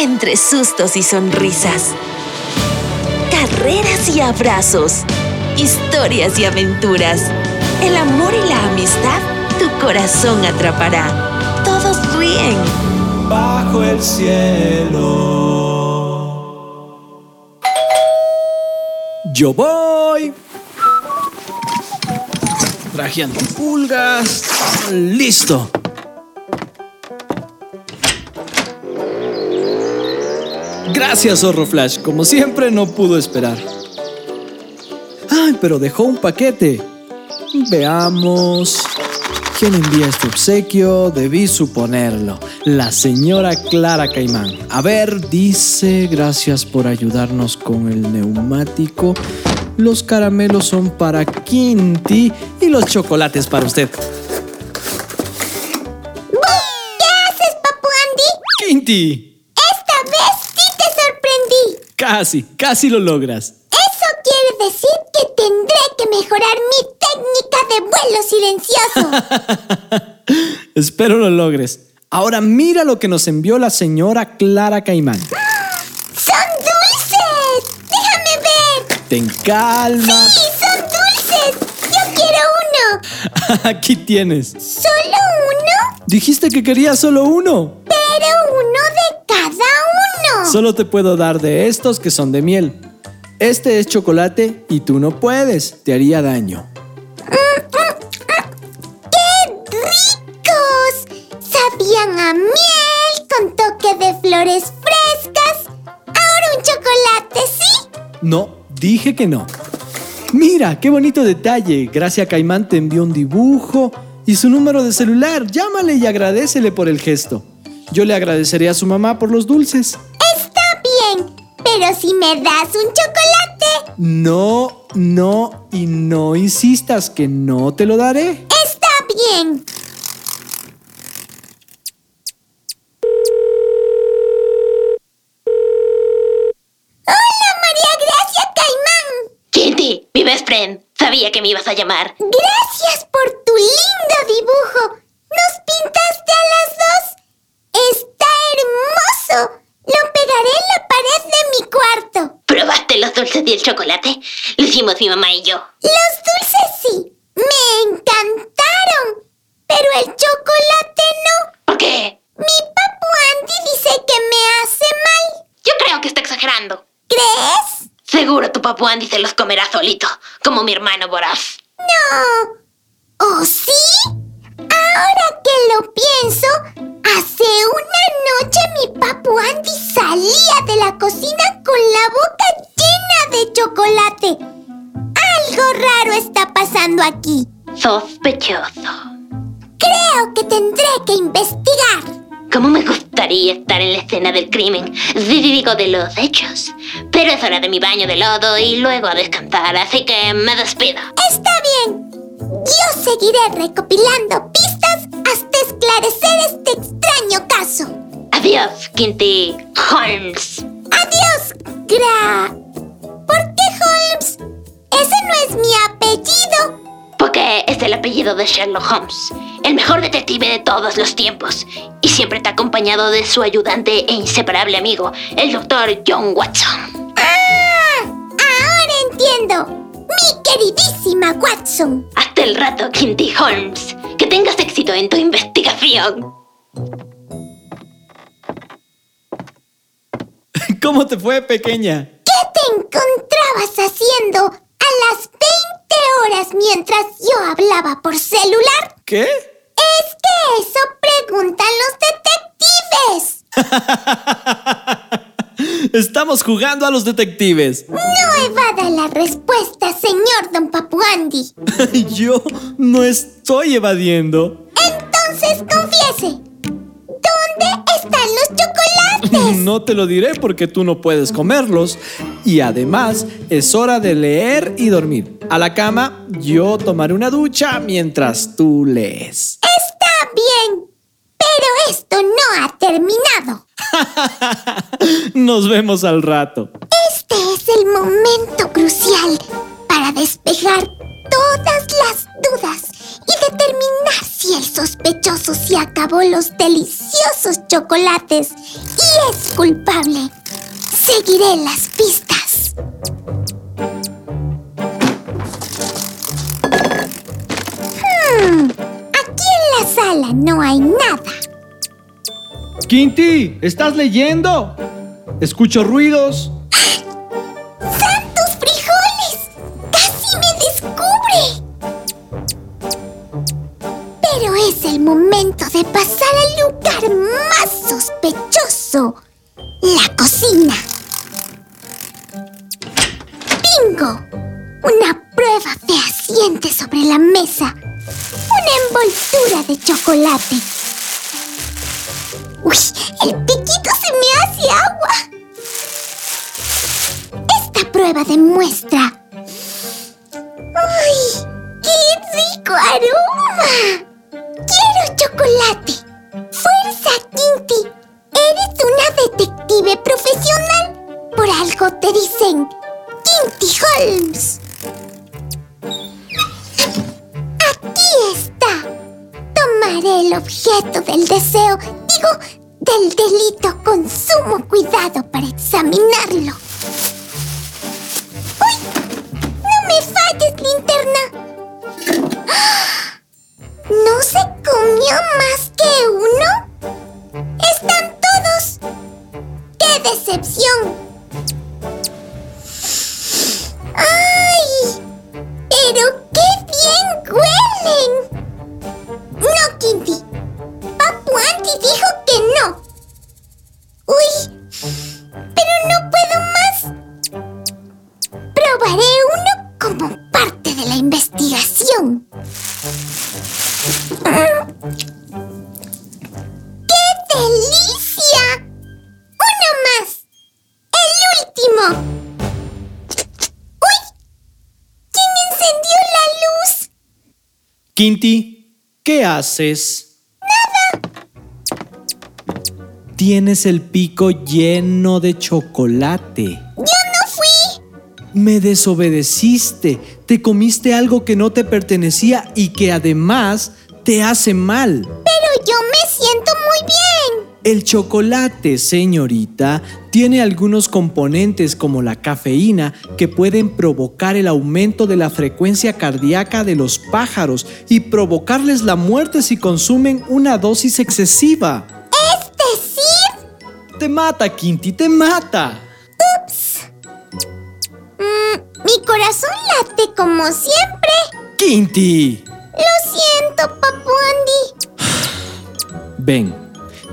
entre sustos y sonrisas. Carreras y abrazos. Historias y aventuras. El amor y la amistad tu corazón atrapará. Todos ríen. Bajo el cielo. Yo voy. Traje pulgas. Listo. Gracias, Zorro Flash. Como siempre, no pudo esperar. Ay, pero dejó un paquete. Veamos. ¿Quién envía este obsequio? Debí suponerlo. La señora Clara Caimán. A ver, dice, gracias por ayudarnos con el neumático. Los caramelos son para Quinty y los chocolates para usted. ¿Qué haces, Papu Andy? ¡Quinty! Esta vez sí te sorprendí. Casi, casi lo logras. Eso quiere decir que tendré que mejorar mi técnica de vuelo silencioso. Espero lo logres. Ahora mira lo que nos envió la señora Clara Caimán. ¡Son dulces! ¡Déjame ver! Ten calma. ¡Sí, son dulces! ¡Yo quiero uno! Aquí tienes. ¿Solo uno? Dijiste que querías solo uno. Pero uno de cada uno. Solo te puedo dar de estos que son de miel. Este es chocolate y tú no puedes, te haría daño. ¡Qué ricos! Sabían a miel con toque de flores frescas. Ahora un chocolate, ¿sí? No, dije que no. Mira, qué bonito detalle. Gracia Caimán te envió un dibujo y su número de celular. Llámale y agradecele por el gesto. Yo le agradeceré a su mamá por los dulces. Pero si me das un chocolate, No, no y no insistas que no te lo daré. está bien. Hola, María Gracia Caimán. Kitty, mi best friend. Sabía que me ibas a llamar. Gracias por tu lindo dibujo. ¿Nos pintaste a las dos? Está hermoso. Lo pegaré en la pared de mi cuarto. ¿Probaste los dulces y el chocolate? Lo hicimos mi mamá y yo. Los dulces sí. Me encantaron. Pero el chocolate no. ¿Por qué? Mi papu Andy dice que me hace mal. Yo creo que está exagerando. ¿Crees? Seguro tu papu Andy se los comerá solito, como mi hermano Boraz. No. ¿Oh, sí? Ahora que lo pienso, hace una noche mi papu Andy salía de la cocina con la boca pasando aquí. Sospechoso. Creo que tendré que investigar. ¿Cómo me gustaría estar en la escena del crimen? Digo de los hechos. Pero es hora de mi baño de lodo y luego a descansar, así que me despido. Está bien. Yo seguiré recopilando pistas hasta esclarecer este extraño caso. Adiós, Quinty Holmes. Adiós, Gra... ¿Por qué Holmes? Ese no es mi apellido. Porque es el apellido de Sherlock Holmes, el mejor detective de todos los tiempos, y siempre está acompañado de su ayudante e inseparable amigo, el doctor John Watson. ¡Ah! Ahora entiendo. Mi queridísima Watson. Hasta el rato, Quinty Holmes. Que tengas éxito en tu investigación. ¿Cómo te fue, pequeña? ¿Qué te encontrabas haciendo a las 20 horas mientras yo hablaba por celular? ¿Qué? Es que eso preguntan los detectives. Estamos jugando a los detectives. No evada la respuesta, señor Don Papu Andy. Yo no estoy evadiendo. Entonces confiese. ¿Dónde están los chocolates? No te lo diré porque tú no puedes comerlos. Y además es hora de leer y dormir. A la cama, yo tomaré una ducha mientras tú lees. Está bien. Pero esto no ha terminado. Nos vemos al rato. Este es el momento crucial para despejar todas las dudas si el sospechoso se acabó los deliciosos chocolates y es culpable. Seguiré las pistas. Hmm, aquí en la sala no hay nada. Quinti, ¿estás leyendo? Escucho ruidos. De pasar al lugar más sospechoso. La cocina. ¡Bingo! Una prueba fehaciente sobre la mesa. Una envoltura de chocolate. ¡Uy! ¡El piquito se me hace agua! Esta prueba demuestra... ¡Uy! ¡Qué rico aroma! ¡Quiero chocolate! ¡Fuerza, Kinty! Eres una detective profesional. Por algo te dicen Kinty Holmes. Aquí está. Tomaré el objeto del deseo, digo, del delito con sumo cuidado para examinarlo. Comió más que Quinti, ¿qué haces? Nada. Tienes el pico lleno de chocolate. ¡Yo no fui! Me desobedeciste. Te comiste algo que no te pertenecía y que además te hace mal. Pero El chocolate, señorita, tiene algunos componentes como la cafeína que pueden provocar el aumento de la frecuencia cardíaca de los pájaros y provocarles la muerte si consumen una dosis excesiva. Es decir, Te mata, Quinti, te mata. mm, mi corazón late como siempre. Quinti. Lo siento, Papu Andy. Ven,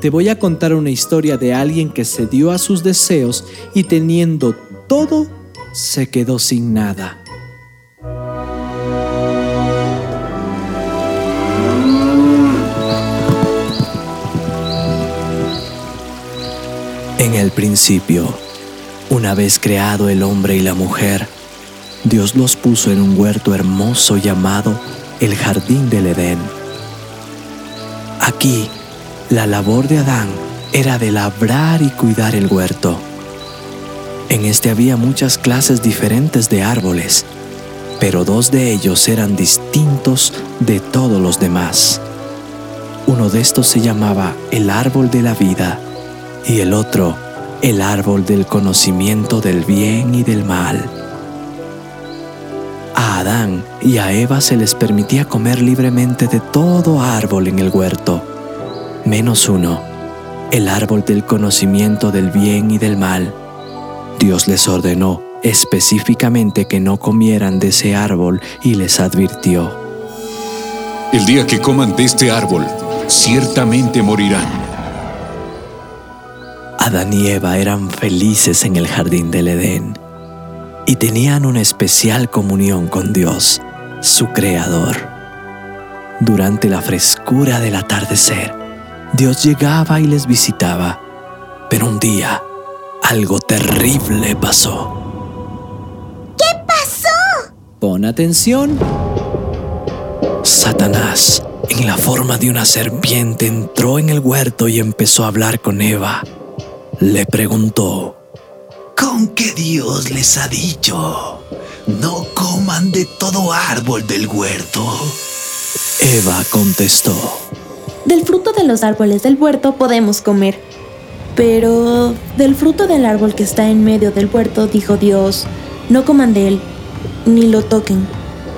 te voy a contar una historia de alguien que se dio a sus deseos y teniendo todo, se quedó sin nada. En el principio, una vez creado el hombre y la mujer, Dios los puso en un huerto hermoso llamado el Jardín del Edén. Aquí, la labor de Adán era de labrar y cuidar el huerto. En este había muchas clases diferentes de árboles, pero dos de ellos eran distintos de todos los demás. Uno de estos se llamaba el árbol de la vida y el otro el árbol del conocimiento del bien y del mal. A Adán y a Eva se les permitía comer libremente de todo árbol en el huerto, menos uno, el árbol del conocimiento del bien y del mal. Dios les ordenó específicamente que no comieran de ese árbol y les advirtió. El día que coman de este árbol, ciertamente morirán. Adán y Eva eran felices en el jardín del Edén y tenían una especial comunión con Dios, su Creador. Durante la frescura del atardecer, Dios llegaba y les visitaba, pero un día algo terrible pasó. ¿Qué pasó? Pon atención. Satanás, en la forma de una serpiente, entró en el huerto y empezó a hablar con Eva. Le preguntó, ¿Con qué Dios les ha dicho? No coman de todo árbol del huerto. Eva contestó. Del fruto de los árboles del huerto podemos comer. Pero del fruto del árbol que está en medio del huerto, dijo Dios, no coman de él, ni lo toquen,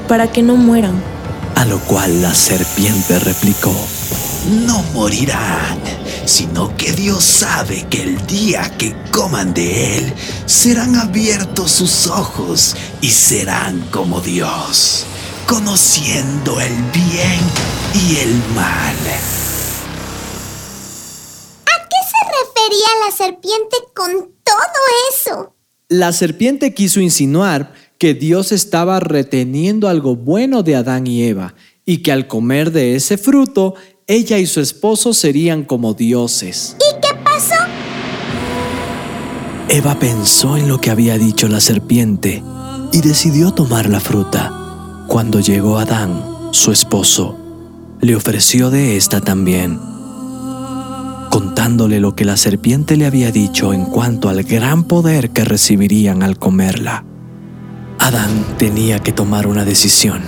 para que no mueran. A lo cual la serpiente replicó, no morirán, sino que Dios sabe que el día que coman de él, serán abiertos sus ojos y serán como Dios, conociendo el bien y el mal. La serpiente con todo eso? La serpiente quiso insinuar que Dios estaba reteniendo algo bueno de Adán y Eva y que al comer de ese fruto, ella y su esposo serían como dioses. ¿Y qué pasó? Eva pensó en lo que había dicho la serpiente y decidió tomar la fruta. Cuando llegó Adán, su esposo, le ofreció de esta también, contándole lo que la serpiente le había dicho en cuanto al gran poder que recibirían al comerla. Adán tenía que tomar una decisión.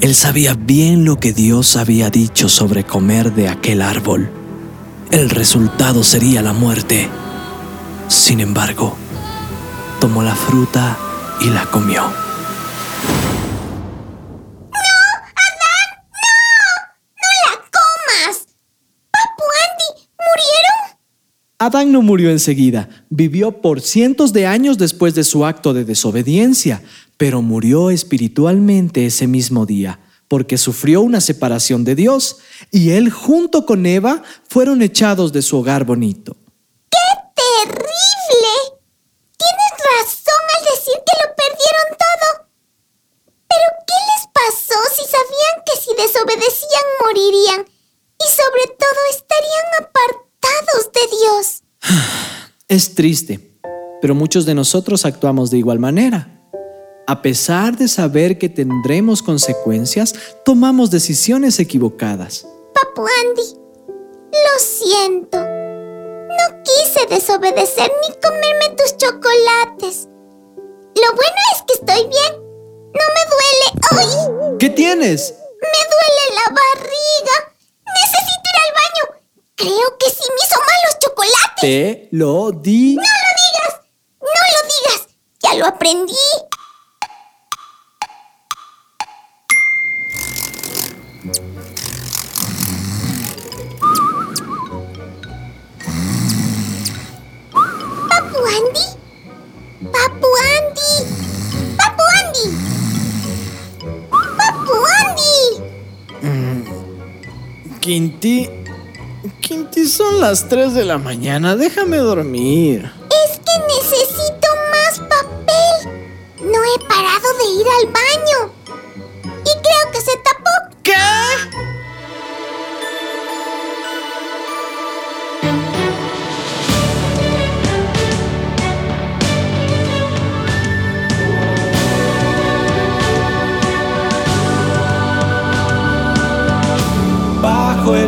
Él sabía bien lo que Dios había dicho sobre comer de aquel árbol. El resultado sería la muerte. Sin embargo, tomó la fruta y la comió. ¡No la comas! ¡Papu Andy! ¿Murieron? Adán no murió enseguida, vivió por cientos de años después de su acto de desobediencia, pero murió espiritualmente ese mismo día, porque sufrió una separación de Dios, y él junto con Eva fueron echados de su hogar bonito. ¡Terrible! Tienes razón al decir que lo perdieron todo. Pero ¿qué les pasó si sabían que si desobedecían morirían? Y sobre todo estarían apartados Dios. Es triste, pero muchos de nosotros actuamos de igual manera. A pesar de saber que tendremos consecuencias, tomamos decisiones equivocadas. Papu Andy, lo siento. No quise desobedecer ni comerme tus chocolates. Lo bueno es que estoy bien. No me duele. ¡Ay! ¿Qué tienes? Me duele la barriga. Necesito ir al baño. Creo que sí me hizo mal. Te lo di. ¡No lo digas! ¡No lo digas! Ya lo aprendí. ¿Papu Andy? ¿Papu Andy? ¿Papu Andy? ¿Papu Andy? Quinti. Quinti, son las 3 de la mañana. Déjame dormir. Es que necesito más papel. No he parado de ir al baño.